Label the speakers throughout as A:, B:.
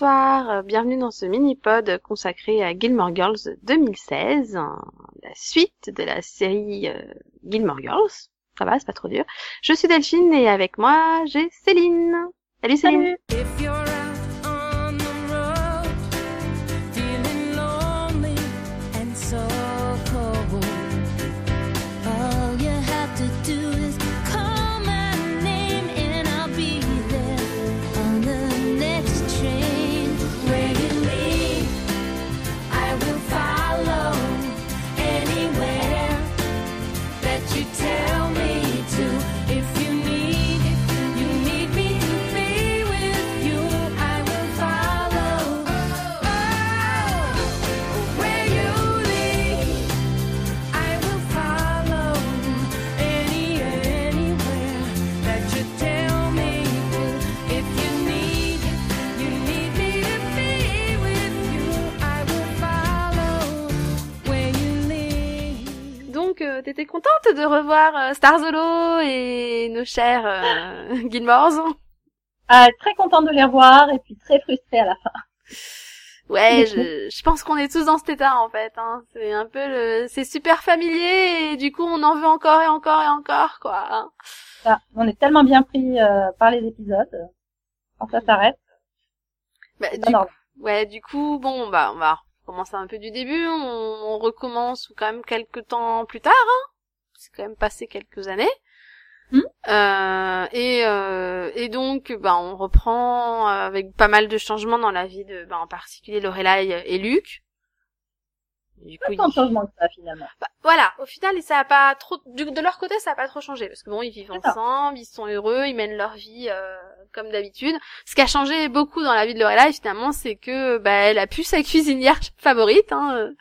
A: Bonsoir, euh, bienvenue dans ce mini-pod consacré à Gilmore Girls 2016, la suite de la série euh, Gilmore Girls. Ça va, c'est pas trop dur. Je suis Delphine et avec moi j'ai Céline. Salut.
B: If
A: revoir euh, Starzolo et nos chers euh, Gilmores
C: Ah, très contente de les revoir et puis très frustrée à la fin.
A: Ouais, je, je pense qu'on est tous dans cet état en fait. Hein. C'est un peu le, c'est super familier et du coup on en veut encore et encore et encore quoi. hein.
C: Ah, on est tellement bien pris euh, par les épisodes. Quand ça s'arrête,
A: Bah, du
C: normal.
A: Ouais, du coup, bon, bah, on va recommencer un peu du début. On, on recommence quand même quelques temps plus tard. Hein. C'est quand même passé quelques années.
C: Hmm.
A: Euh, et, euh, et donc, bah, on reprend avec pas mal de changements dans la vie de, bah, en particulier Lorelai et Luc. Du coup,
C: Pas tant de changements que ça finalement.
A: bah, voilà, au final, ça a pas trop, de leur côté, ça a pas trop changé parce que bon, ils vivent ensemble, ils sont heureux, ils mènent leur vie euh, comme d'habitude. Ce qui a changé beaucoup dans la vie de Lorelai, finalement, c'est que bah, elle a plus sa cuisinière favorite. Hein, euh,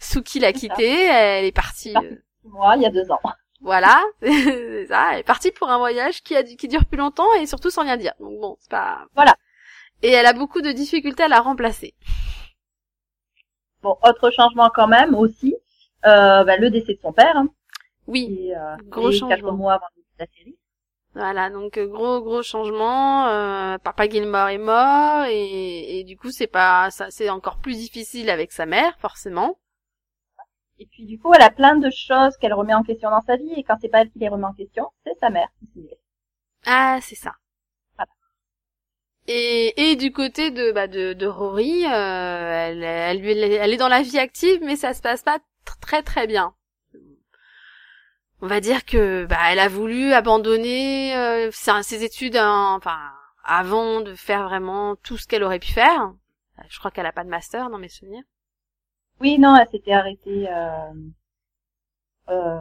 A: Suki l'a quittée, elle est partie.
C: Partie.
A: Euh,
C: Moi, il y a deux ans.
A: voilà, c'est ça. Elle est partie pour un voyage qui a qui dure plus longtemps et surtout sans rien dire. Donc bon, c'est pas.
C: Voilà.
A: Et elle a beaucoup de difficultés à la remplacer.
C: Bon, autre changement quand même aussi, euh, bah, le décès de son père, hein,
A: Oui,
C: euh,
A: Gros changement.
C: quatre mois avant le début de la série.
A: Voilà, donc euh, gros gros changement. Euh, Papa Gilmore est mort et, et du coup c'est pas ça, c'est encore plus difficile avec sa mère forcément.
C: Et puis du coup, elle a plein de choses qu'elle remet en question dans sa vie, et quand c'est pas elle qui les remet en question, c'est sa mère qui s'y met.
A: Ah c'est ça.
C: Voilà.
A: Et, et du côté de bah de, de Rory, euh, elle, elle, elle est dans la vie active mais ça se passe pas tr- très très bien. On va dire que bah elle a voulu abandonner euh, ses, ses études hein, enfin avant de faire vraiment tout ce qu'elle aurait pu faire. Je crois qu'elle a pas de master dans mes souvenirs.
C: Oui, non, elle s'était arrêtée. Euh... Euh...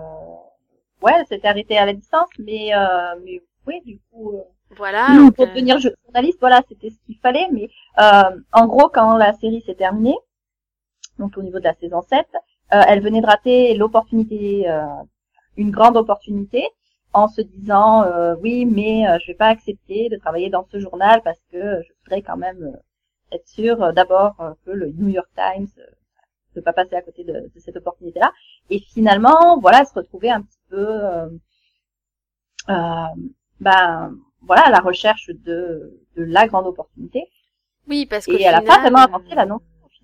C: Ouais, elle s'était arrêtée à la distance, mais euh... mais oui, du coup. euh,
A: Voilà. Donc,
C: pour devenir jo- journaliste, voilà, c'était ce qu'il fallait. Mais euh, en gros, quand la série s'est terminée, donc au niveau de la saison 7, euh, elle venait de rater l'opportunité, une grande opportunité, en se disant euh, oui, mais euh, je vais pas accepter de travailler dans ce journal parce que je voudrais quand même euh, être sûre euh, d'abord que le New York Times pas passer à côté de, de cette opportunité-là. Et finalement, voilà, se retrouvait un petit peu, euh, euh, ben voilà, à la recherche de, de la grande opportunité.
A: Oui, parce que
C: Et elle a pas vraiment là non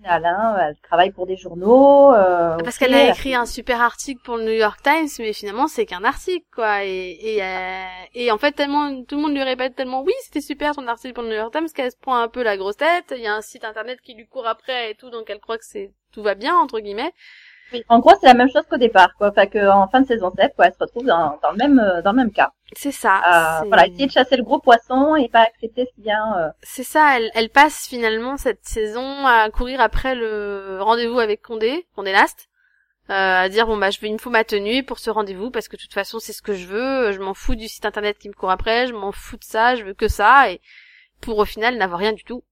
C: Hein. Elle travaille pour des journaux. Euh,
A: Parce qu'elle a écrit un super article pour le New York Times, mais finalement c'est qu'un article, quoi. Et et, euh, et en fait tellement tout le monde lui répète tellement oui c'était super ton article pour le New York Times qu'elle se prend un peu la grosse tête. Il y a un site internet qui lui court après et tout, donc elle croit que c'est tout va bien entre guillemets.
C: Oui, En gros, c'est la même chose qu'au départ, quoi. Enfin, qu'en fin de saison 7, quoi, elle se retrouve dans, dans le même euh, dans le même cas.
A: C'est ça.
C: Euh, voilà, essayer de chasser le gros poisson et pas accepter ce qui vient. euh,
A: C'est ça, elle, elle passe finalement cette saison à courir après le rendez-vous avec Condé, Condé Last, euh, à dire bon bah je veux, il me faut ma tenue pour ce rendez-vous parce que de toute façon c'est ce que je veux, je m'en fous du site internet qui me court après, je m'en fous de ça, je veux que ça et pour au final n'avoir rien du tout.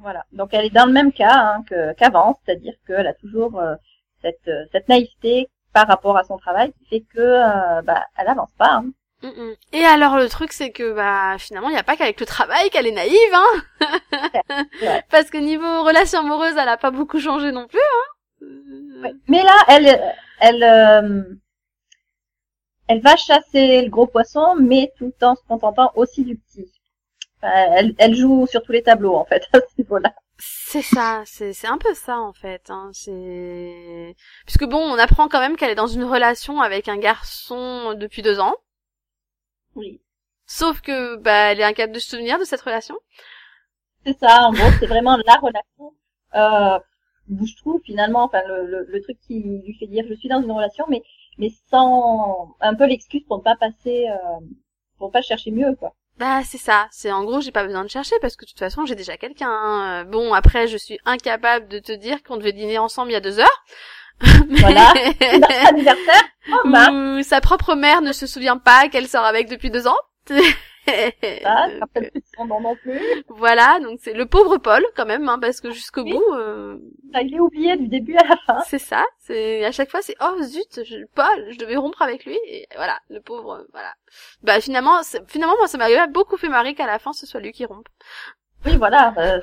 C: Voilà. Donc elle est dans le même cas hein, qu'avant, c'est-à-dire qu'elle a toujours euh, cette, euh, cette naïveté par rapport à son travail qui fait que euh, bah, elle avance pas. hein.
A: Et alors le truc c'est que bah finalement il n'y a pas qu'avec le travail qu'elle est naïve hein,
C: Ouais.
A: parce que niveau relation amoureuse elle a pas beaucoup changé non plus hein. Euh,
C: Ouais. Mais là, elle, elle, euh, elle va chasser le gros poisson, mais tout en se contentant aussi du petit. Enfin, elle, elle joue sur tous les tableaux en fait à ce niveau-là.
A: C'est ça, c'est c'est un peu ça en fait. Hein. C'est puisque bon, on apprend quand même qu'elle est dans une relation avec un garçon depuis deux ans.
C: Oui.
A: Sauf que bah elle est incapable de se souvenir de cette relation.
C: C'est ça, en gros, c'est vraiment la relation. Euh, où je trouve finalement, enfin le, le, le truc qui lui fait dire je suis dans une relation, mais mais sans un peu l'excuse pour ne pas passer, euh, pour pas chercher mieux quoi.
A: Bah c'est ça, c'est en gros j'ai pas besoin de chercher parce que de toute façon j'ai déjà quelqu'un. hein. Bon après je suis incapable de te dire qu'on devait dîner ensemble il y a deux heures.
C: Voilà. Notre anniversaire, oh bah,
A: Ou sa propre mère ne se souvient pas qu'elle sort avec depuis deux ans.
C: son nom non plus.
A: voilà, donc c'est le pauvre Paul quand même, hein, parce que jusqu'au
C: Oui.
A: bout, euh,
C: Ça, il est oublié du début à la fin.
A: c'est ça. C'est à chaque fois c'est oh zut, je, Paul, je devais rompre avec lui et voilà, le pauvre, euh, voilà. Bah finalement, c'est- finalement moi ça m'a beaucoup fait marrer qu'à la fin ce soit lui qui rompe.
C: Oui, voilà. euh,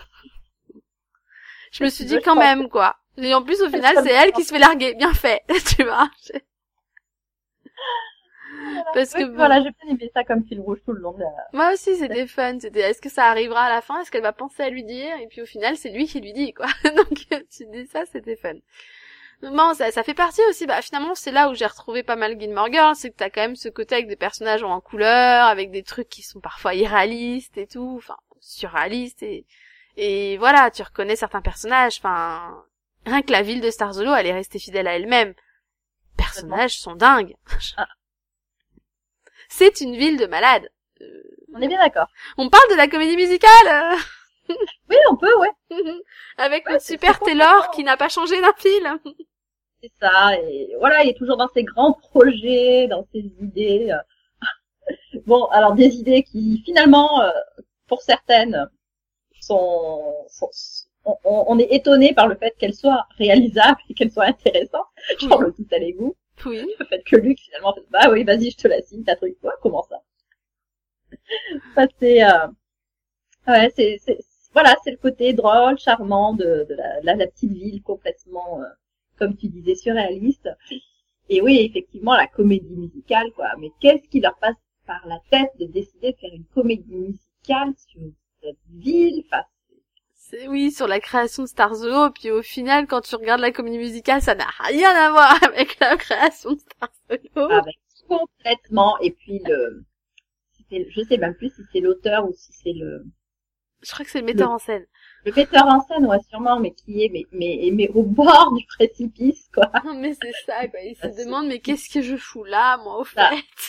A: Je me suis dit quand même quoi. Et en plus au final c'est elle qui se fait larguer, bien fait, tu vois. Parce que bon,
C: voilà, j'ai bien aimé ça comme fil rouge tout le long de la...
A: Moi aussi, c'était fun. C'était est-ce que ça arrivera à la fin? Est-ce qu'elle va penser à lui dire? Et puis au final, c'est lui qui lui dit, quoi. Donc tu dis ça, c'était fun. Bon, ça, ça fait partie aussi. Bah finalement, c'est là où j'ai retrouvé pas mal Gilmore Girls, c'est que t'as quand même ce côté avec des personnages en couleur, avec des trucs qui sont parfois irréalistes et tout, enfin surréalistes et et voilà, tu reconnais certains personnages. Enfin, rien que la ville de Starzolo, elle est restée fidèle à elle-même. Personnages sont dingues.
C: Ah.
A: C'est une ville de malades.
C: On est bien d'accord.
A: On parle de la comédie musicale
C: Oui, on peut, ouais.
A: euh, avec
C: Ouais,
A: notre super Taylor qui n'a pas changé d'un fil.
C: C'est ça. Et voilà, il est toujours dans ses grands projets, dans ses idées. euh. Bon, alors des idées qui finalement, euh, pour certaines, sont, sont- on, on- on est étonné par le fait qu'elles soient réalisables et qu'elles soient intéressantes. Genre le tout à l'égout.
A: Oui.
C: Le fait que Luc finalement fait, bah oui, vas-y, je te la signe, ta truc, quoi, comment ça? Ça, c'est, euh, ouais, c'est, c'est, voilà, c'est le côté drôle, charmant de, de la, la, la petite ville complètement, euh, comme tu disais, surréaliste. Et oui, effectivement, la comédie musicale, quoi. Mais qu'est-ce qui leur passe par la tête de décider de faire une comédie musicale sur cette ville? Enfin,
A: oui, sur la création de Star Zoo, puis au final, quand tu regardes la comédie musicale, ça n'a rien à voir avec la création de Star Zoo.
C: avec complètement, et puis le, je sais même plus si c'est l'auteur ou si c'est le,
A: Je crois que c'est le metteur en scène.
C: le metteur en scène, ouais, sûrement, mais qui est, mais, mais, mais au bord du précipice, quoi.
A: mais c'est ça, quoi. Il se
C: Ah,
A: demande, mais qu'est-ce que je fous là, moi, au fait?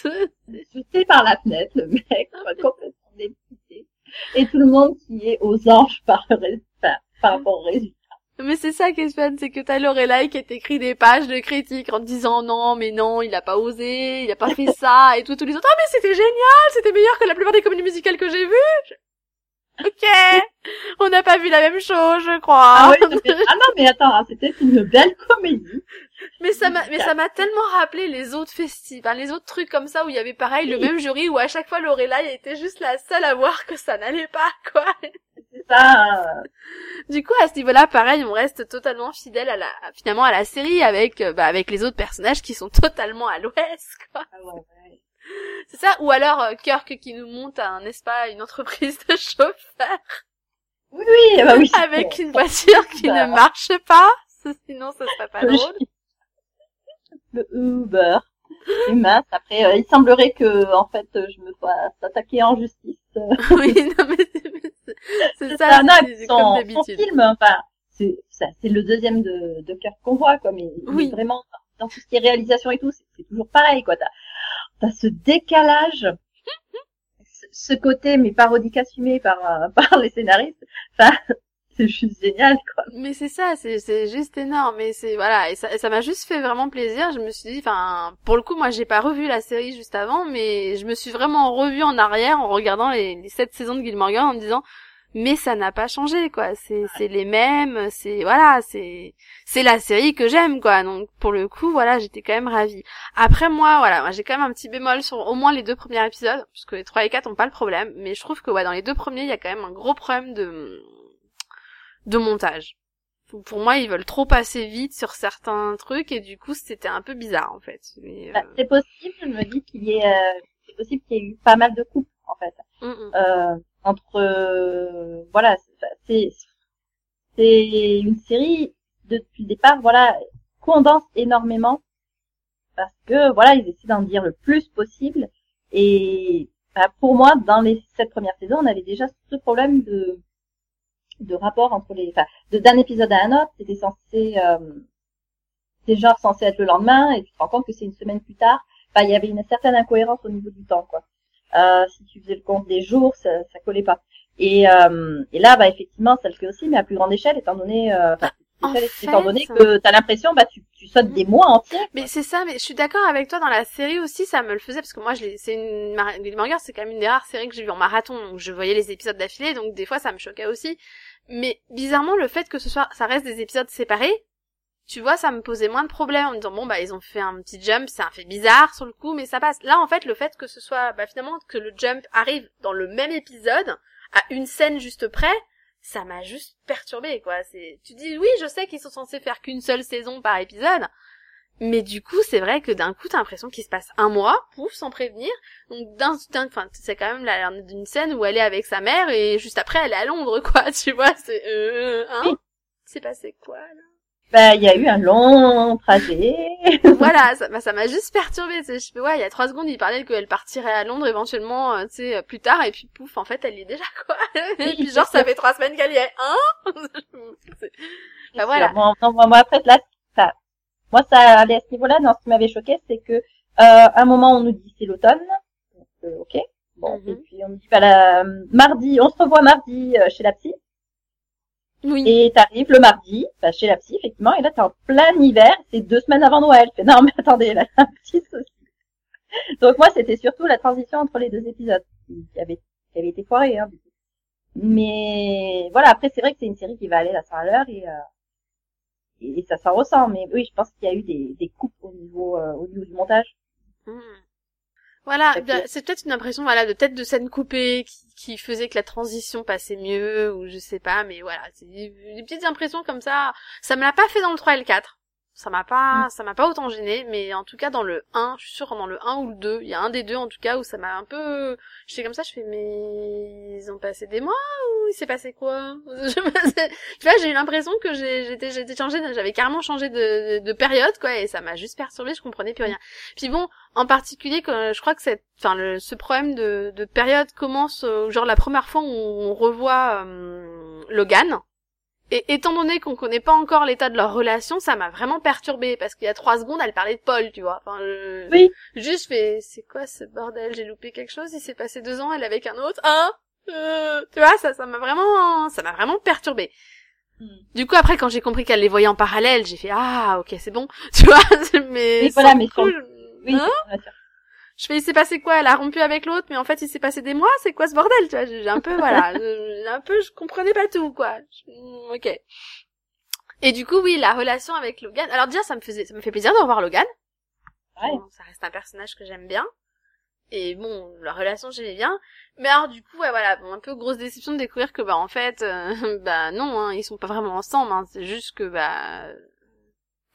C: Jeté par la fenêtre, le mec, quoi, complètement dépité. Et tout le monde qui est aux anges par le ré- enfin, par rapport au résultat.
A: Mais c'est ça qui est fun, c'est que t'as Lorelai qui t'écrit des pages de critiques en te disant non, mais non, il a pas osé, il a pas fait ça, et tout, tous les autres, ah mais c'était génial, c'était meilleur que la plupart des comédies musicales que j'ai vues. Je- Ok, on n'a pas vu la même chose, je crois.
C: Ah, oui, ah non, mais attends, hein, c'était une belle comédie.
A: Mais ça m'a, mais ça m'a tellement rappelé les autres festivals, les autres trucs comme ça où il y avait pareil le même jury où à chaque fois Lorelai était juste la seule à voir que ça n'allait pas, quoi.
C: C'est ça,
A: Du coup, à ce niveau-là, pareil, on reste totalement fidèle à la, finalement à la série avec, euh, bah, avec les autres personnages qui sont totalement à l'ouest, quoi.
C: ah ouais, ouais.
A: C'est ça, ou alors euh, Kirk qui nous monte un, n'est-ce pas, une entreprise de chauffeur
C: Oui, oui, bah oui.
A: avec une voiture qui ne marche pas. Sinon, ça serait pas
C: Le
A: drôle.
C: Le Uber. Mince, après, euh, il semblerait que, en fait, euh, je me fasse attaquer en justice.
A: oui, non mais c'est- c'est- c'est ça,
C: non, son,
A: comme
C: son film, enfin, c'est, le deuxième de, de Kirk qu'on voit, quoi, mais il
A: Oui.
C: vraiment, dans tout ce qui est réalisation et tout, c'est, toujours pareil, quoi, t'as, t'as ce décalage, ce, ce côté, mais parodique assumé par, euh, par les scénaristes, enfin, c'est juste génial, quoi.
A: Mais c'est ça, c'est c'est juste énorme. Mais c'est voilà, et ça m'a juste fait vraiment plaisir. Je me suis dit, enfin, pour le coup, moi, j'ai pas revu la série juste avant, mais je me suis vraiment revue en arrière en regardant les, les sept saisons de Gilmore Girls en me disant, mais ça n'a pas changé, quoi. C'est c'est les mêmes, c'est voilà, c'est c'est la série que j'aime, quoi. Donc pour le coup, voilà, j'étais quand même ravie. Après moi, voilà, moi j'ai quand même un petit bémol sur au moins les deux premiers épisodes, parce que les trois et quatre ont pas le problème, mais je trouve que ouais, dans les deux premiers, il y a quand même un gros problème de de montage. Pour moi, ils veulent trop passer vite sur certains trucs et du coup, c'était un peu bizarre en fait. Mais,
C: Bah,
A: euh,
C: c'est possible, je me dis qu'il y ait, euh, c'est possible qu'il y ait eu pas mal de coupes, en fait.
A: mm, mm.
C: Euh, entre euh, voilà c'est c'est une série depuis le départ voilà condense énormément parce que voilà ils essaient d'en dire le plus possible et bah, pour moi dans les sept premières saisons on avait déjà ce problème de de rapport entre les enfin d'un épisode à un autre c'était censé euh, c'est genre censé être le lendemain et tu te rends compte que c'est une semaine plus tard. Enfin il y avait une certaine incohérence au niveau du temps quoi. Euh, si tu faisais le compte des jours ça ça collait pas. Et euh, et là bah effectivement ça le fait aussi mais à plus grande échelle étant donné euh,
A: En fait,
C: étant donné que t'as l'impression bah tu tu sautes des mois entiers
A: Mais c'est ça, mais je suis d'accord avec toi dans la série aussi, ça me le faisait parce que moi, je c'est une Gilmore c'est quand même une des rares séries que j'ai vues en marathon, donc je voyais les épisodes d'affilée, donc des fois ça me choquait aussi. Mais bizarrement, le fait que ce soit, ça reste des épisodes séparés, tu vois, ça me posait moins de problèmes en me disant bon bah ils ont fait un petit jump, c'est un fait bizarre sur le coup, mais ça passe. Là en fait, le fait que ce soit, bah finalement que le jump arrive dans le même épisode à une scène juste près, ça m'a juste perturbé quoi. C'est, tu dis oui, je sais qu'ils sont censés faire qu'une seule saison par épisode, mais du coup, c'est vrai que d'un coup, t'as l'impression qu'il se passe un mois, pouf, sans prévenir. Donc d'un, enfin, c'est quand même la, d'une scène où elle est avec sa mère et juste après, elle est à Londres, quoi. Tu vois, c'est, euh, hein, c'est passé quoi là?
C: Bah il y a eu un long trajet
A: Voilà, ça, bah, ça m'a juste perturbée. tu sais. Je fais ouais, il y a trois secondes, il parlait qu'elle partirait à Londres éventuellement, euh, tu sais, plus tard, et puis pouf, en fait, elle y est déjà quoi. et puis genre, ça fait trois semaines qu'elle y est, hein Bah voilà.
C: Bon, non, moi, moi, après, là, ça, moi, ça allait à ce niveau-là. Non, ce qui m'avait choqué, c'est que, euh, à un moment, on nous dit c'est l'automne. Donc, euh, ok. Bon,
A: Mhm.
C: et puis on nous dit, bah, la, mardi, on se revoit mardi euh, chez la psy.
A: Oui.
C: Et t'arrives le mardi, bah, chez la psy, effectivement, et là, t'es en plein hiver, c'est deux semaines avant Noël. Fais, non, mais attendez, là, un petit souci. Donc, moi, c'était surtout la transition entre les deux épisodes, qui avait, qui avait été foirée, hein. Mais, voilà, après, c'est vrai que c'est une série qui va aller à 100 à l'heure et, euh, et, et ça s'en ressent. Mais oui, je pense qu'il y a eu des, des coupes au niveau, euh, au niveau du montage.
A: Hmm. Voilà, c'est peut-être une impression, voilà, de peut-être de scène coupée qui, qui faisait que la transition passait mieux, ou je sais pas, mais voilà, c'est des, des petites impressions comme ça. Ça me l'a pas fait dans le 3 et le 4. Ça m'a pas, ça m'a pas autant gêné, mais en tout cas dans le 1, je suis sûre dans le 1 ou le 2, il y a un des deux en tout cas où ça m'a un peu, j'étais comme ça, je fais, mais ils ont passé des mois ou il s'est passé quoi? Je tu vois, j'ai eu l'impression que j'ai- j'étais, j'étais changé, j'avais carrément changé de, de période, quoi, et ça m'a juste perturbée, je comprenais plus rien. Puis bon, en particulier je crois que cette enfin le ce problème de, de période commence euh, genre la première fois où on revoit euh, Logan et étant donné qu'on connaît pas encore l'état de leur relation ça m'a vraiment perturbée parce qu'il y a trois secondes elle parlait de Paul tu vois. Enfin je-
C: Oui.
A: juste fais c'est quoi ce bordel? J'ai loupé quelque chose? Il s'est passé deux ans elle est avec un autre? Hein? Euh, tu vois ça ça m'a vraiment ça m'a vraiment perturbée. Du coup après quand j'ai compris qu'elle les voyait en parallèle j'ai fait ah ok c'est bon. Tu vois mais
C: Oui, voilà, mais
A: je-
C: Oui,
A: Hein?
C: sûr.
A: Je fais, il s'est passé quoi? Elle a rompu avec l'autre, mais en fait, il s'est passé des mois? C'est quoi ce bordel Tu vois, j'ai un peu, voilà, j'ai un peu, je comprenais pas tout, quoi. Ok. Et du coup, oui, la relation avec Logan. Alors déjà, ça me faisait, ça me fait plaisir de revoir Logan.
C: Ouais.
A: Bon, ça reste un personnage que j'aime bien. Et bon, la relation, j'aimais bien. Mais alors, du coup, ouais, voilà, bon, un peu grosse déception de découvrir que, bah, en fait, euh, bah, non, hein, ils sont pas vraiment ensemble. Hein, c'est juste que, bah,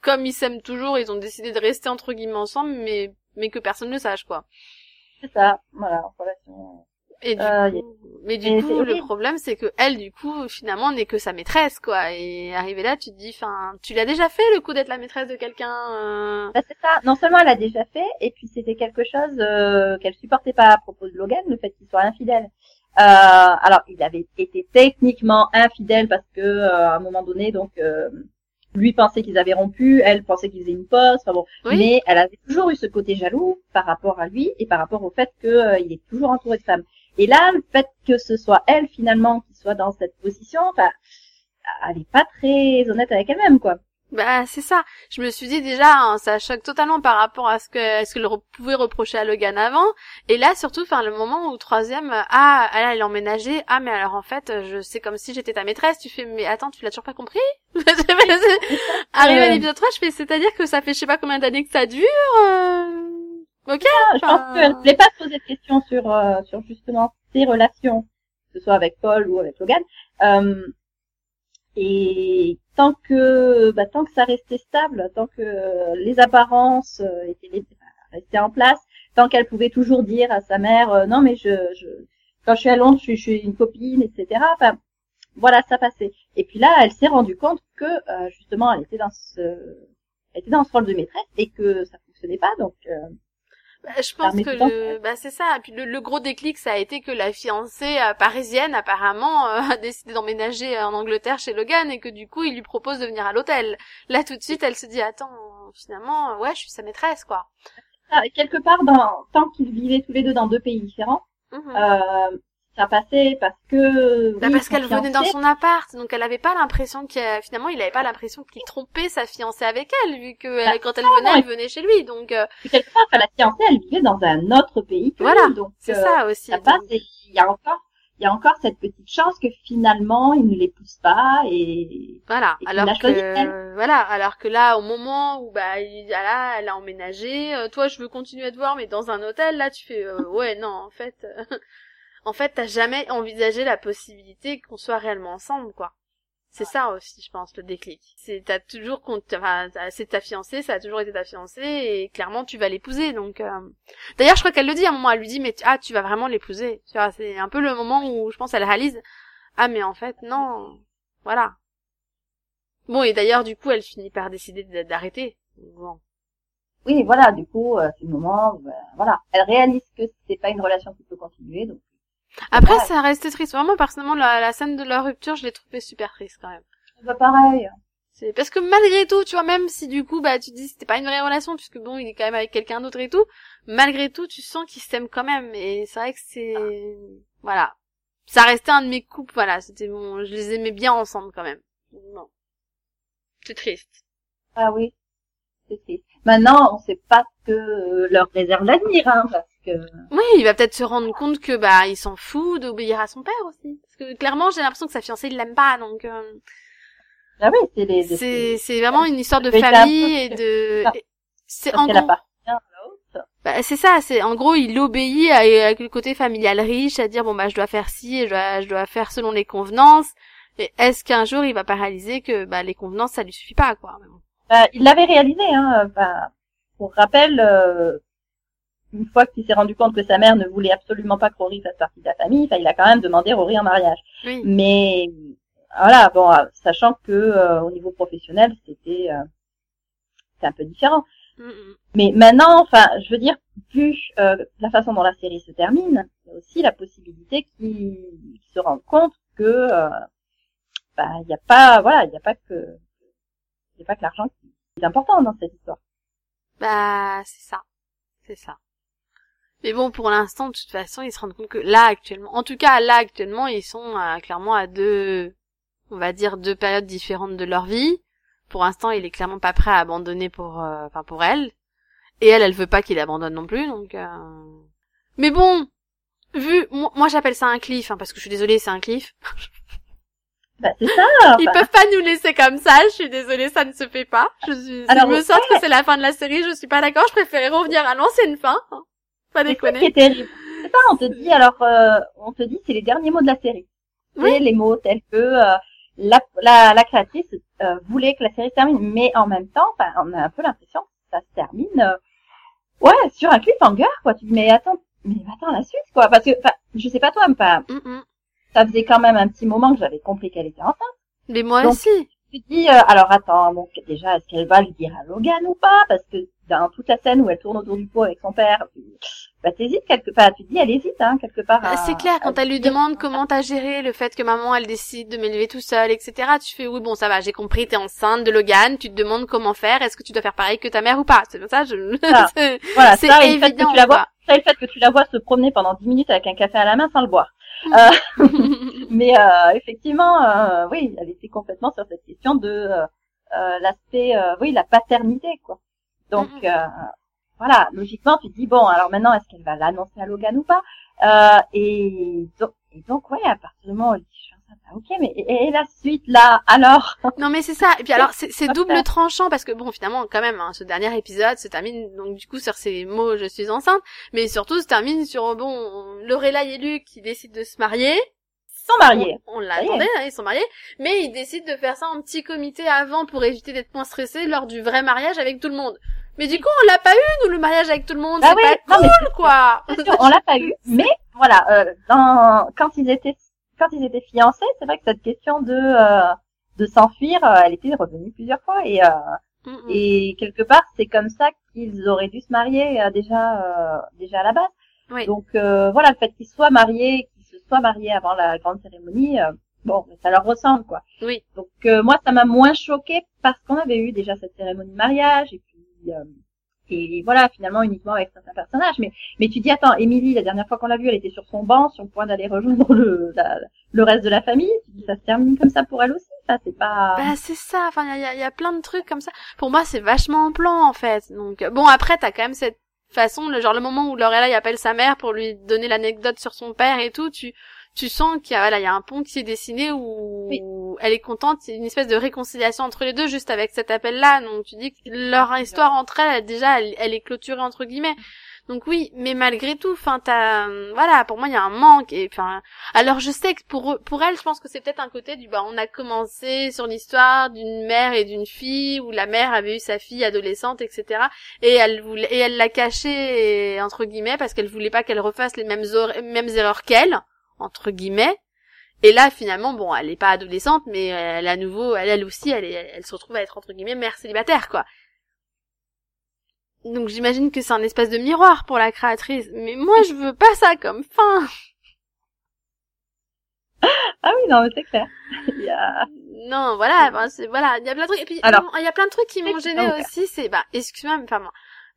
A: comme ils s'aiment toujours, ils ont décidé de rester entre guillemets ensemble, mais mais que personne ne sache, quoi.
C: C'est ça. Voilà, relation.
A: Et du
C: Euh,
A: coup, mais du
C: et
A: coup, le
C: horrible.
A: problème, c'est que elle, du coup, finalement, n'est que sa maîtresse, quoi. Et arrivé là, tu te dis, enfin, tu l'as déjà fait le coup d'être la maîtresse de quelqu'un. euh,
C: Bah, c'est ça. Non seulement elle a déjà fait, et puis c'était quelque chose euh, qu'elle supportait pas à propos de Logan, le fait qu'il soit infidèle. Euh, alors, il avait été techniquement infidèle parce que euh, à un moment donné, donc euh, lui pensait qu'ils avaient rompu, elle pensait qu'ils faisaient une pause. Enfin bon,
A: Oui.
C: mais elle avait toujours eu ce côté jaloux par rapport à lui et par rapport au fait qu'il est toujours entouré de femmes. Et là, le fait que ce soit elle finalement qui soit dans cette position, enfin, elle est pas très honnête avec elle-même, quoi.
A: Bah, c'est ça. Je me suis dit déjà, hein, ça choque totalement par rapport à ce que, à ce qu'elle re- pouvait reprocher à Logan avant. Et là, surtout, enfin, le moment où troisième, euh, ah, elle, elle est emménagée. Ah, mais alors en fait, euh, je sais comme si j'étais ta maîtresse. Tu fais, mais attends, tu l'as toujours pas compris? Arrivé à l'épisode 3, je fais, c'est-à-dire que ça fait je sais pas combien d'années que ça dure. euh, Ok.
C: Ah, je pense qu'elle voulait pas se poser de questions sur, euh, sur justement ses relations, que ce soit avec Paul ou avec Logan. Euh, et tant que, bah, tant que ça restait stable, tant que les apparences euh, étaient restaient en place, tant qu'elle pouvait toujours dire à sa mère, euh, non mais je, je, quand je suis à Londres, je suis chez une copine, etc. Enfin, voilà, ça passait. Et puis là, elle s'est rendue compte que euh, justement, elle était dans ce, elle était dans ce rôle de maîtresse et que ça fonctionnait pas. Donc, euh,
A: Bah, je pense que le, bah c'est ça. Et puis le, le gros déclic, ça a été que la fiancée euh, parisienne apparemment euh, a décidé d'emménager en Angleterre chez Logan et que du coup il lui propose de venir à l'hôtel. Là tout de suite, elle se dit attends, finalement, euh, ouais, je suis sa maîtresse quoi.
C: ah, quelque part, dans, tant qu'ils vivaient tous les deux dans deux pays différents,
A: Mhm.
C: euh, ça passait parce que.
A: Bah,
C: oui,
A: parce qu'elle venait dans son appart, donc elle avait pas l'impression qu'il finalement il avait pas l'impression qu'il trompait sa fiancée avec elle, vu que
C: Bah,
A: elle- quand elle venait,
C: non,
A: elle venait chez lui, donc euh,
C: quelque part, enfin, la fiancée, elle vivait dans un autre pays que
A: Voilà,
C: lui, donc
A: c'est
C: euh,
A: ça aussi.
C: ça
A: donc.
C: passe. Et il y a encore, il y a encore cette petite chance que finalement, il ne l'épouse pas et
A: Voilà,
C: Et
A: alors que
C: elle.
A: voilà, alors que là, au moment où bah il, ah là, elle a emménagé, euh, toi je veux continuer à te voir, mais dans un hôtel, là tu fais euh, ouais non en fait, euh, en fait t'as jamais envisagé la possibilité qu'on soit réellement ensemble quoi. C'est ça aussi, je pense, le déclic. C'est t'as toujours enfin, c'est ta fiancée, ça a toujours été ta fiancée et clairement tu vas l'épouser. Donc, euh, d'ailleurs, je crois qu'elle le dit à un moment, elle lui dit mais ah tu vas vraiment l'épouser. Tu vois, c'est un peu le moment où je pense elle réalise ah mais en fait non, voilà. Bon, et d'ailleurs, du coup, elle finit par décider d'arrêter. Bon.
C: oui, voilà. Du coup, euh, c'est le moment. où, euh, voilà, elle réalise que c'est pas une relation qui peut continuer. Donc,
A: Après,
C: Ouais.
A: ça reste triste. Vraiment, personnellement, la, la scène de leur rupture, je l'ai trouvée super triste quand même.
C: c'est pas pareil.
A: C'est parce que malgré tout, tu vois, même si du coup, bah, tu te dis c'était pas une vraie relation, puisque bon, il est quand même avec quelqu'un d'autre et tout, malgré tout, tu sens qu'ils s'aiment quand même. Et c'est vrai que c'est, voilà, ça restait un de mes couples. Voilà, c'était bon, je les aimais bien ensemble quand même. Non, c'est triste.
C: Ah oui, c'est triste. Maintenant, on sait pas ce que euh, leur réserve l'avenir, hein, parce que
A: Oui, il va peut-être se rendre compte que bah il s'en fout d'obéir à son père aussi. Parce que clairement, j'ai l'impression que sa fiancée il l'aime pas, donc euh,
C: ah oui, c'est les.
A: c'est c'est vraiment une histoire de famille et de. C'est en gros,
C: à
A: bah, c'est ça, c'est en gros il obéit à- avec le côté familial riche, à dire bon bah je dois faire ci et je dois je dois faire selon les convenances. Et est-ce qu'un jour il va pas réaliser que bah les convenances ça lui suffit pas quoi.
C: Bah, il l'avait réalisé, hein. Enfin, pour rappel, euh, une fois qu'il s'est rendu compte que sa mère ne voulait absolument pas que Rory fasse partie de la famille, enfin, il a quand même demandé Rory en mariage.
A: Oui.
C: Mais voilà, bon, euh, sachant que euh, au niveau professionnel, c'était euh, un peu différent.
A: Mm, mm.
C: Mais maintenant, enfin, je veux dire, vu euh, la façon dont la série se termine, il y a aussi la possibilité qu'il qu'il se rende compte que euh, bah, il n'y a pas, voilà, il n'y a pas que il a pas que l'argent qui est important dans cette histoire.
A: Bah, c'est ça. C'est ça. Mais bon, pour l'instant, de toute façon, ils se rendent compte que là, actuellement, en tout cas, là, actuellement, ils sont euh, clairement à deux, on va dire, deux périodes différentes de leur vie. Pour l'instant, il est clairement pas prêt à abandonner pour, euh, enfin, pour elle. Et elle, elle veut pas qu'il abandonne non plus, donc, euh... Mais bon, vu, moi, moi, j'appelle ça un cliff, hein, parce que je suis désolée, c'est un cliff.
C: Bah, c'est ça.
A: Ils
C: enfin,
A: peuvent pas nous laisser comme ça, je suis désolée, ça ne se fait pas. Je suis,
C: Alors,
A: je me sens que c'est la fin de la série, je suis pas d'accord, je préférais revenir à l'ancienne fin. Pas
C: c'est
A: déconner.
C: est terrible. C'est ça, on te dit alors, euh, on te dit c'est les derniers mots de la série.
A: Oui.
C: C'est les mots tels que euh, la, la, la créatrice euh, voulait que la série se termine, mais en même temps, enfin, on a un peu l'impression que ça se termine, euh, ouais, sur un cliffhanger, quoi. Tu dis mais attends, mais attends la suite, quoi, parce que, je sais pas toi, mais
A: Mm, mm.
C: ça faisait quand même un petit moment que j'avais compris qu'elle était enceinte.
A: Mais moi
C: Donc,
A: aussi.
C: Tu te dis, euh, alors attends, bon, déjà, est-ce qu'elle va le dire à Logan ou pas? Parce que dans toute la scène où elle tourne autour du pot avec son père, tu, bah, t'hésites quelque part. Tu te dis, elle hésite, hein, quelque part. À-
A: c'est clair, quand
C: à
A: elle lui demande comment t'as géré le fait que maman elle décide de m'élever tout seul, etc. Tu fais oui bon ça va, j'ai compris, t'es enceinte de Logan, tu te demandes comment faire, est-ce que tu dois faire pareil que ta mère ou pas? C'est ça, je.
C: Ça.
A: c'est-
C: Voilà,
A: c'est
C: ça et le fait que
A: évident,
C: tu la vois, ça et le fait que tu la vois se promener pendant 10 minutes avec un café à la main sans le boire. Euh, mais euh, effectivement, euh, oui, elle était complètement sur cette question de euh, euh, l'aspect, euh, oui, la paternité, quoi. Donc
A: Mhm.
C: euh, voilà, logiquement, tu te dis bon, alors maintenant, est-ce qu'elle va l'annoncer à Logan ou pas euh, Et donc, et donc, ouais, à partir du moment où elle dit je suis enceinte, ah, ok, mais et, et la suite là, alors?
A: Non mais c'est ça. Et puis alors c'est double
C: faire.
A: tranchant parce que bon finalement quand même hein, ce dernier épisode se termine donc du coup sur ces mots je suis enceinte, mais surtout se termine sur bon Lorelai et Luc qui décident de se marier.
C: ils sont mariés.
A: On, on l'attendait, hein, ils sont mariés, mais ils décident de faire ça en petit comité avant pour éviter d'être moins stressés lors du vrai mariage avec tout le monde. Mais du coup, on l'a pas eu, nous, le mariage avec tout le monde.
C: Bah
A: c'est
C: oui,
A: pas
C: non,
A: cool, quoi.
C: Sûr, on l'a pas eu, mais voilà, euh, dans, quand ils étaient quand ils étaient fiancés, c'est vrai que cette question de euh, de s'enfuir, euh, elle était revenue plusieurs fois et euh,
A: Mm,
C: et quelque part c'est comme ça qu'ils auraient dû se marier euh, déjà euh, déjà à la base.
A: Oui.
C: Donc euh, voilà, le fait qu'ils soient mariés, qu'ils se soient mariés avant la grande cérémonie, bon, ça leur ressemble quoi.
A: Oui.
C: Donc euh, moi ça m'a moins choqué parce qu'on avait eu déjà cette cérémonie de mariage et puis euh, et voilà finalement uniquement avec certains personnages. Mais mais tu dis attends, Émilie la dernière fois qu'on l'a vue, elle était sur son banc sur le point d'aller rejoindre le la- le reste de la famille. Tu dis ça se termine comme ça pour elle aussi. Ça c'est pas.
A: Bah c'est ça, enfin il y a, il y a plein de trucs comme ça. Pour moi c'est vachement en plan en fait. Donc euh, bon après t'as quand même cette façon, le genre le moment où Lorelai appelle sa mère pour lui donner l'anecdote sur son père et tout, tu tu sens qu'il y a voilà il y a un pont qui est dessiné où
C: Oui.
A: Elle est contente, c'est une espèce de réconciliation entre les deux juste avec cet appel là. Donc tu dis que leur histoire entre elles déjà elle, elle est clôturée entre guillemets. Donc oui, mais malgré tout, enfin t'as voilà pour moi il y a un manque et enfin alors je sais que pour eux- pour elle, je pense que c'est peut-être un côté du bah on a commencé sur l'histoire d'une mère et d'une fille où la mère avait eu sa fille adolescente, etc. Et elle voulait et elle l'a cachée entre guillemets parce qu'elle voulait pas qu'elle refasse les mêmes or- mêmes erreurs qu'elle entre guillemets. Et là finalement bon elle est pas adolescente mais elle à nouveau elle elle aussi elle est- elle se retrouve à être entre guillemets mère célibataire quoi. Donc j'imagine que c'est un espèce de miroir pour la créatrice, mais moi je veux pas ça comme fin.
C: Ah oui non mais c'est clair. Il y a...
A: Non, voilà, ben, c'est voilà, il y a plein de trucs. Et puis
C: Alors,
A: il y a plein de trucs qui m'ont gêné aussi. C'est bah, excuse-moi, mais enfin,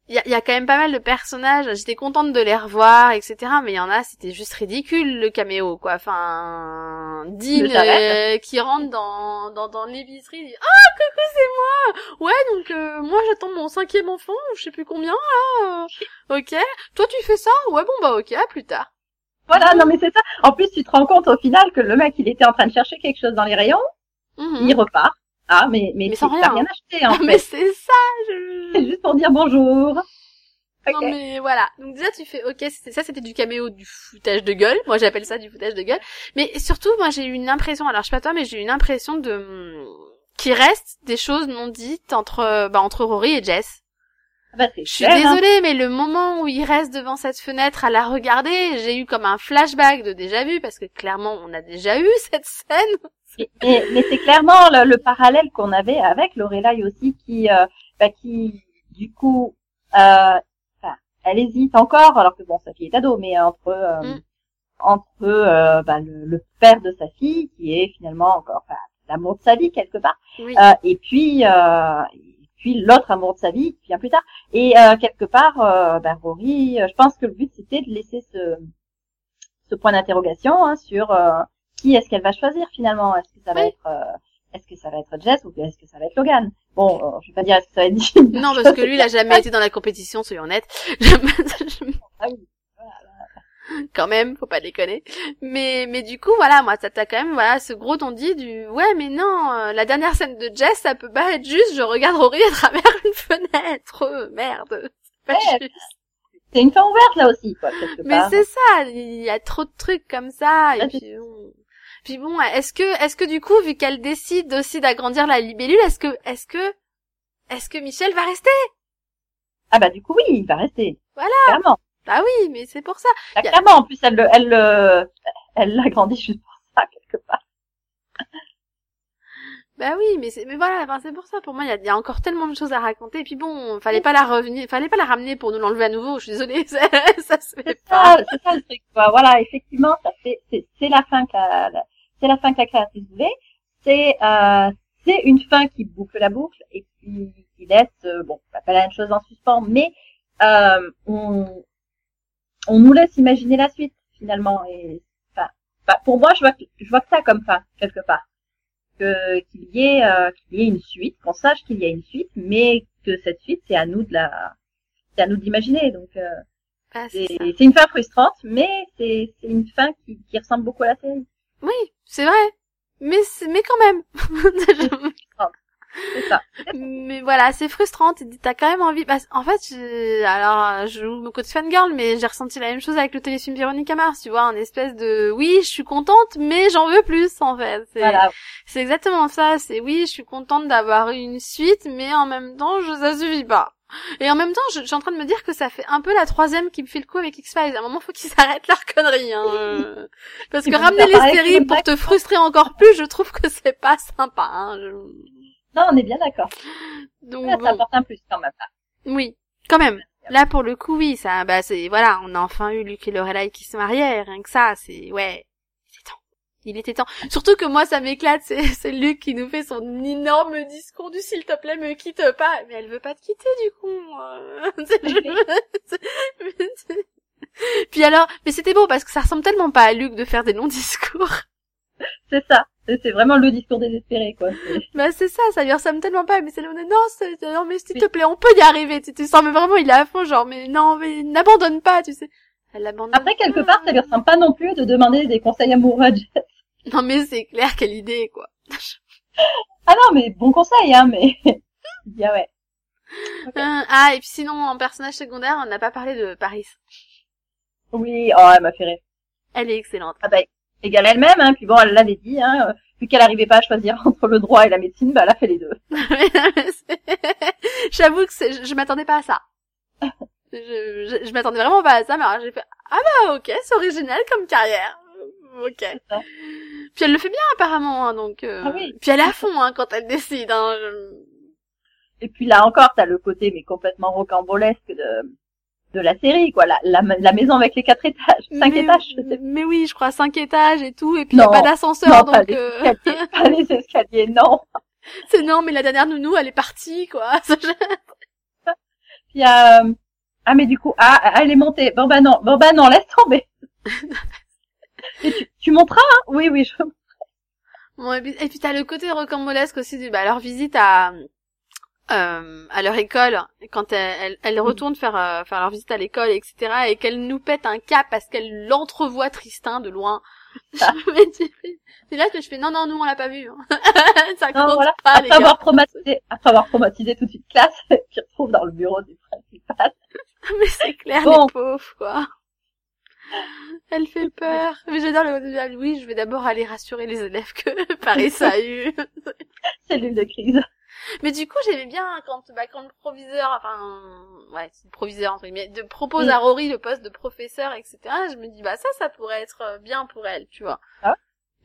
A: il y a, il y a quand même pas mal de personnages. J'étais contente de les revoir, etc. Mais il y en a, c'était juste ridicule le caméo, quoi. Enfin, Dean euh, qui rentre dans dans, dans l'épicerie, il dit ah coucou c'est moi. Ouais, donc euh, moi j'attends mon cinquième enfant, ou je sais plus combien là. euh, ok, toi tu fais ça? Ouais bon bah ok, à plus tard.
C: Voilà non mais c'est ça. En plus tu te rends compte au final que le mec il était en train de chercher quelque chose dans les rayons,
A: Mhm.
C: il repart. Ah mais mais,
A: Mais sans rien,
C: rien acheté en
A: mais
C: fait.
A: c'est ça. Je...
C: C'est juste pour dire bonjour.
A: Non mais voilà. Donc déjà tu fais ok, ça c'était du caméo du foutage de gueule. Moi j'appelle ça du foutage de gueule. Mais surtout moi j'ai eu une impression, alors je sais pas toi mais j'ai eu une impression de qu'il reste des choses non dites entre bah entre Rory et Jess.
C: Ah bah,
A: Je suis
C: hein.
A: désolée mais le moment où il reste devant cette fenêtre à la regarder, j'ai eu comme un flashback de déjà vu parce que clairement on a déjà eu cette scène.
C: Et- et- mais c'est clairement le, le parallèle qu'on avait avec Lorelai aussi qui, euh, bah, qui du coup, euh, elle hésite encore, alors que bon, sa fille est ado, mais entre euh,
A: Mm.
C: entre euh, bah, le, le père de sa fille qui est finalement encore l'amour de sa vie quelque part,
A: Oui.
C: euh, et puis euh, puis l'autre amour de sa vie qui vient plus tard. Et euh, quelque part, euh, bah, Rory, euh, je pense que le but c'était de laisser ce ce point d'interrogation hein, sur euh, qui est-ce qu'elle va choisir finalement Est-ce que ça va
A: Oui.
C: être euh, est-ce que ça va être Jess ou est-ce que ça va être Logan? Bon, euh, je vais pas dire est-ce que ça va être Jean.
A: Non parce que lui il a jamais été dans la compétition soyons honnêtes.
C: Ah oui.
A: quand même, faut pas déconner. Mais mais du coup voilà, moi ça t'a quand même voilà ce gros ton dit du ouais mais non, euh, la dernière scène de Jess ça peut pas être juste je regarde Rory à travers une fenêtre. Euh, merde. C'est pas
C: Ouais,
A: juste.
C: Une fin ouverte là aussi, quoi,
A: Mais c'est ça, il y a trop de trucs comme ça et puis bon. Puis bon, est-ce que est-ce que du coup vu qu'elle décide aussi d'agrandir la libellule, est-ce que est-ce que est-ce que Michel va rester?
C: Ah bah du coup oui, il va rester.
A: Voilà.
C: Clairement.
A: Bah oui, mais c'est pour ça.
C: Bah,
A: a-
C: Clairement, en plus elle le- elle le- elle l'agrandit juste pour ça quelque part.
A: Bah oui, mais c'est mais voilà, enfin, c'est pour ça. Pour moi, il y a, il y a encore tellement de choses à raconter. Et puis bon, fallait pas la revenir, fallait pas la ramener pour nous l'enlever à nouveau. Je suis désolée, ça, ça se fait
C: C'est
A: pas.
C: ça, c'est ça le truc. Quoi. Voilà, effectivement, ça fait c'est c'est la fin que la, la- c'est la fin que la créatrice voulait. C'est euh, c'est une fin qui boucle la boucle et qui, qui laisse euh, bon pas la même chose en suspens, mais euh, on on nous laisse imaginer la suite finalement. Et enfin, pour moi, je vois que, je vois que ça comme fin quelque part que qu'il y ait euh, qu'il y ait une suite, qu'on sache qu'il y a une suite, mais que cette suite c'est à nous de la c'est à nous d'imaginer. Donc euh,
A: Ah, c'est ça.
C: une fin frustrante, mais c'est c'est une fin qui, qui ressemble beaucoup à la série.
A: Oui, c'est vrai. Mais c'est- mais quand même.
C: C'est ça.
A: Mais voilà, c'est frustrant. T'as quand même envie. Bah, en fait, j'ai- alors je joue mon côté fangirl, mais j'ai ressenti la même chose avec le téléfilm Véronica Mars. Tu vois, un espèce de oui, je suis contente, mais j'en veux plus en fait. C'est
C: Voilà.
A: c'est exactement ça. C'est oui, je suis contente d'avoir eu une suite, mais en même temps, je ça suffit pas. Et en même temps, je, je suis en train de me dire que ça fait un peu la troisième qui me fait le coup avec X-Files. À un moment, faut qu'ils arrêtent leur connerie. Hein. Parce que ramener les séries pour te frustrer encore plus, je trouve que c'est pas sympa. Hein. Je-
C: Non, on est bien d'accord.
A: Donc
C: Là,
A: bon.
C: ça apporte un plus quand même.
A: Oui, quand même. Là, pour le coup, oui, ça, bah, c'est, voilà, on a enfin eu Luc et Lorelai qui se mariaient, rien que ça, c'est, ouais, c'est temps. Il était temps. Surtout que moi, ça m'éclate, c'est, c'est Luc qui nous fait son énorme discours du s'il te plaît, me quitte pas. Mais elle veut pas te quitter, du coup. Puis alors, mais c'était beau parce que ça ressemble tellement pas à Luc de faire des longs discours.
C: C'est ça. C'est vraiment le discours désespéré, quoi.
A: Bah c'est ça, ça lui ressemble tellement pas. Mais c'est le non, non mais s'il te plaît, on peut y arriver. Tu, tu sens mais vraiment il est à fond, genre mais non mais n'abandonne pas, tu sais. Elle l'abandonne.
C: Après, quelque part, ça lui ressemble pas non plus de demander des conseils amoureux à Jet.
A: Non mais c'est clair quelle idée quoi.
C: Ah non, mais bon conseil, hein, mais... Il dit, ah ouais.
A: Euh, ah et puis sinon en personnage secondaire, on n'a pas parlé de Paris.
C: Oui, oh, elle m'a fait rire.
A: Elle est excellente.
C: Ah bah, égale elle-même, hein, puis bon, elle l'avait dit, hein, vu qu'elle arrivait pas à choisir entre le droit et la médecine, bah, elle a fait les deux.
A: J'avoue que je, je m'attendais pas à ça. Je, je, je m'attendais vraiment pas à ça, mais alors j'ai fait ah bah ok, c'est original comme carrière. Ok. Puis elle le fait bien apparemment, hein, donc. euh,
C: Ah oui.
A: Puis elle est à fond hein, quand elle décide. Hein, je-
C: Et puis là encore, t'as le côté, mais complètement rocambolesque de, de la série, quoi, la, la, la maison avec les quatre étages, cinq
A: mais,
C: étages, je sais
A: Mais oui, je crois cinq étages et tout, et puis il y a
C: Non,
A: pas d'ascenseur,
C: non, pas
A: donc
C: les
A: euh,
C: escaliers, pas les escaliers, non.
A: c'est non, mais la dernière nounou, elle est partie, quoi.
C: Puis il y a, euh, ah, mais du coup, ah, elle est montée. Bon, bah non, bon, bah non, laisse tomber. Et tu, tu monteras, hein? Oui, oui, je,
A: Bon, et puis, t'as le côté rocambolesque aussi de bah, leur visite à euh, à leur école quand elle, elle, elle retourne faire euh, faire leur visite à l'école etc et qu'elle nous pète un cap parce qu'elle l'entrevoit Tristan de loin tu- c'est là que je fais non non nous on l'a pas vu hein. ça
C: non,
A: compte
C: voilà.
A: pas les
C: Après
A: gars
C: avoir traumatisé, après avoir traumatisé toute une classe, tu retrouves dans le bureau du principal.
A: mais c'est clair
C: Bon.
A: les pauvres quoi elle fait peur mais j'adore le oui je vais d'abord aller rassurer les élèves que Paris a eu
C: Cellule de crise.
A: Mais du coup, j'aimais bien quand, bah, quand le proviseur, enfin, ouais, c'est le proviseur, entre guillemets, de propose
C: Mm.
A: à Rory le poste de professeur, etc. Je me dis, bah, ça, ça pourrait être euh, bien pour elle, tu vois.
C: Ah.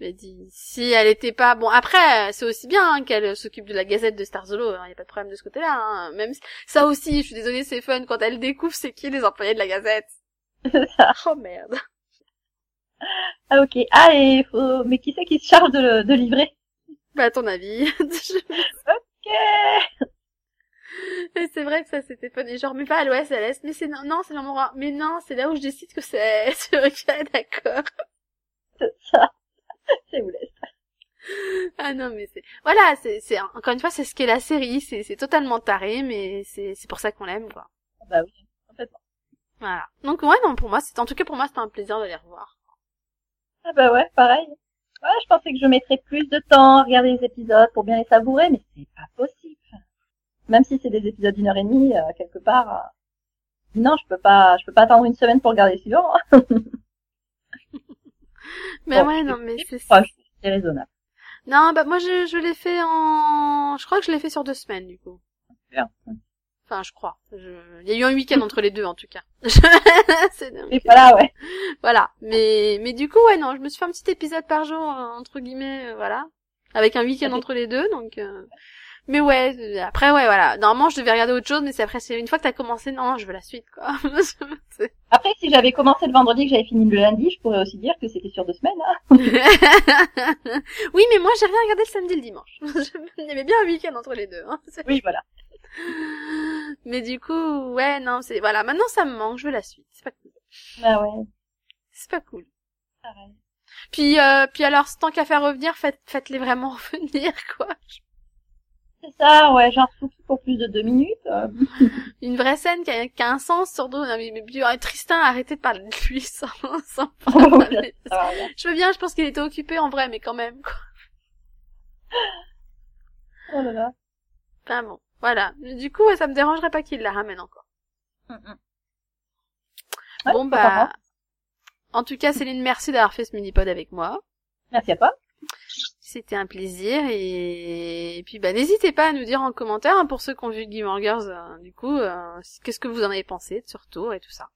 A: Mais dis, si elle était pas, bon, après, c'est aussi bien hein, qu'elle s'occupe de la gazette de Starzolo, il y a pas de problème de ce côté-là, hein. Même si- ça aussi, je suis désolée, c'est fun quand elle découvre c'est qui les employés de la gazette. Oh merde.
C: Ah, ok. Ah, et faut, mais qui c'est qui se charge de, de livrer?
A: Bah, à ton avis. C'est vrai que ça c'était fun. Et genre, mais pas à l'ouest, à l'est. Mais c'est, non, non, c'est l'endroit. Mais non, c'est là où je décide que c'est, c'est ok, d'accord.
C: C'est ça. C'est où l'est.
A: Ah non, mais c'est, voilà, c'est, c'est, encore une fois, c'est ce qu'est la série. C'est, c'est totalement taré, mais c'est, c'est pour ça qu'on l'aime, quoi.
C: Bah oui, complètement.
A: Voilà. Donc, ouais, non, pour moi, c'est, en tout cas, pour moi, c'était un plaisir de les revoir.
C: Ah bah ouais, pareil. Ouais, je pensais que je mettrais plus de temps à regarder les épisodes pour bien les savourer, mais c'est pas possible. Même si c'est des épisodes d'une heure et demie, euh, quelque part. euh, Non, je peux pas, je peux pas attendre une semaine pour regarder le suivant.
A: Mais
C: Bon,
A: ouais, non, mais c'est,
C: c'est raisonnable.
A: non, bah, moi, je, je l'ai fait en, je crois que je l'ai fait sur deux semaines, du coup. Enfin, je crois. Je... Il y a eu un week-end entre les deux, en tout cas. c'est dingue.
C: Et voilà, ouais.
A: Voilà. Mais, mais du coup, ouais, non, je me suis fait un petit épisode par jour, entre guillemets, euh, voilà. Avec un week-end entre les deux, donc, euh, mais ouais, euh, après, ouais, voilà. Normalement, je devais regarder autre chose, mais c'est après, c'est une fois que t'as commencé, non, je veux la suite, quoi.
C: Après, si j'avais commencé le vendredi et que j'avais fini le lundi, je pourrais aussi dire que c'était sur deux semaines. Hein.
A: oui, mais moi, j'ai rien regardé le samedi et le dimanche. Il y avait bien un week-end entre les deux, hein.
C: Oui, voilà.
A: Mais du coup, ouais, non, c'est, voilà. Maintenant, ça me manque, je veux la suite. C'est pas cool.
C: Bah ouais,
A: C'est pas cool.
C: pareil.
A: Puis, euh, puis alors, tant qu'à faire revenir, faites, faites-les vraiment revenir, quoi.
C: C'est ça, ouais, genre Spooky pour plus de deux minutes. euh,
A: Une vraie scène qui a, qui a un sens sur. Non, mais, mais, euh, Tristan a arrêté de parler de lui sans, sans
C: ouais.
A: Je veux bien, je pense qu'il était occupé en vrai, mais quand même, quoi.
C: Oh là là.
A: Enfin bon, voilà. Du coup, ça me dérangerait pas qu'il la ramène encore.
C: Mm, mm. Ouais,
A: bon, bah... En tout cas, Céline, merci d'avoir fait ce mini-pod avec moi.
C: Merci à toi.
A: C'était un plaisir et, et puis bah n'hésitez pas à nous dire en commentaire hein, pour ceux qui ont vu Gilmore Girls euh, du coup euh, qu'est-ce que vous en avez pensé de ce retour et tout ça.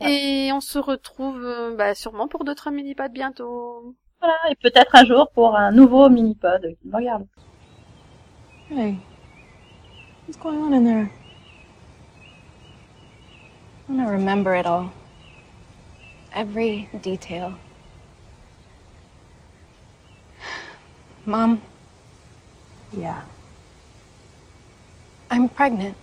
A: Et on se retrouve euh, bah, sûrement pour d'autres mini-pods bientôt.
C: Voilà, et peut-être un jour pour un nouveau mini-pod qui me regarde.
D: What's going on in there? I want to remember it all. Every detail. Mom,
E: Yeah.
D: I'm pregnant.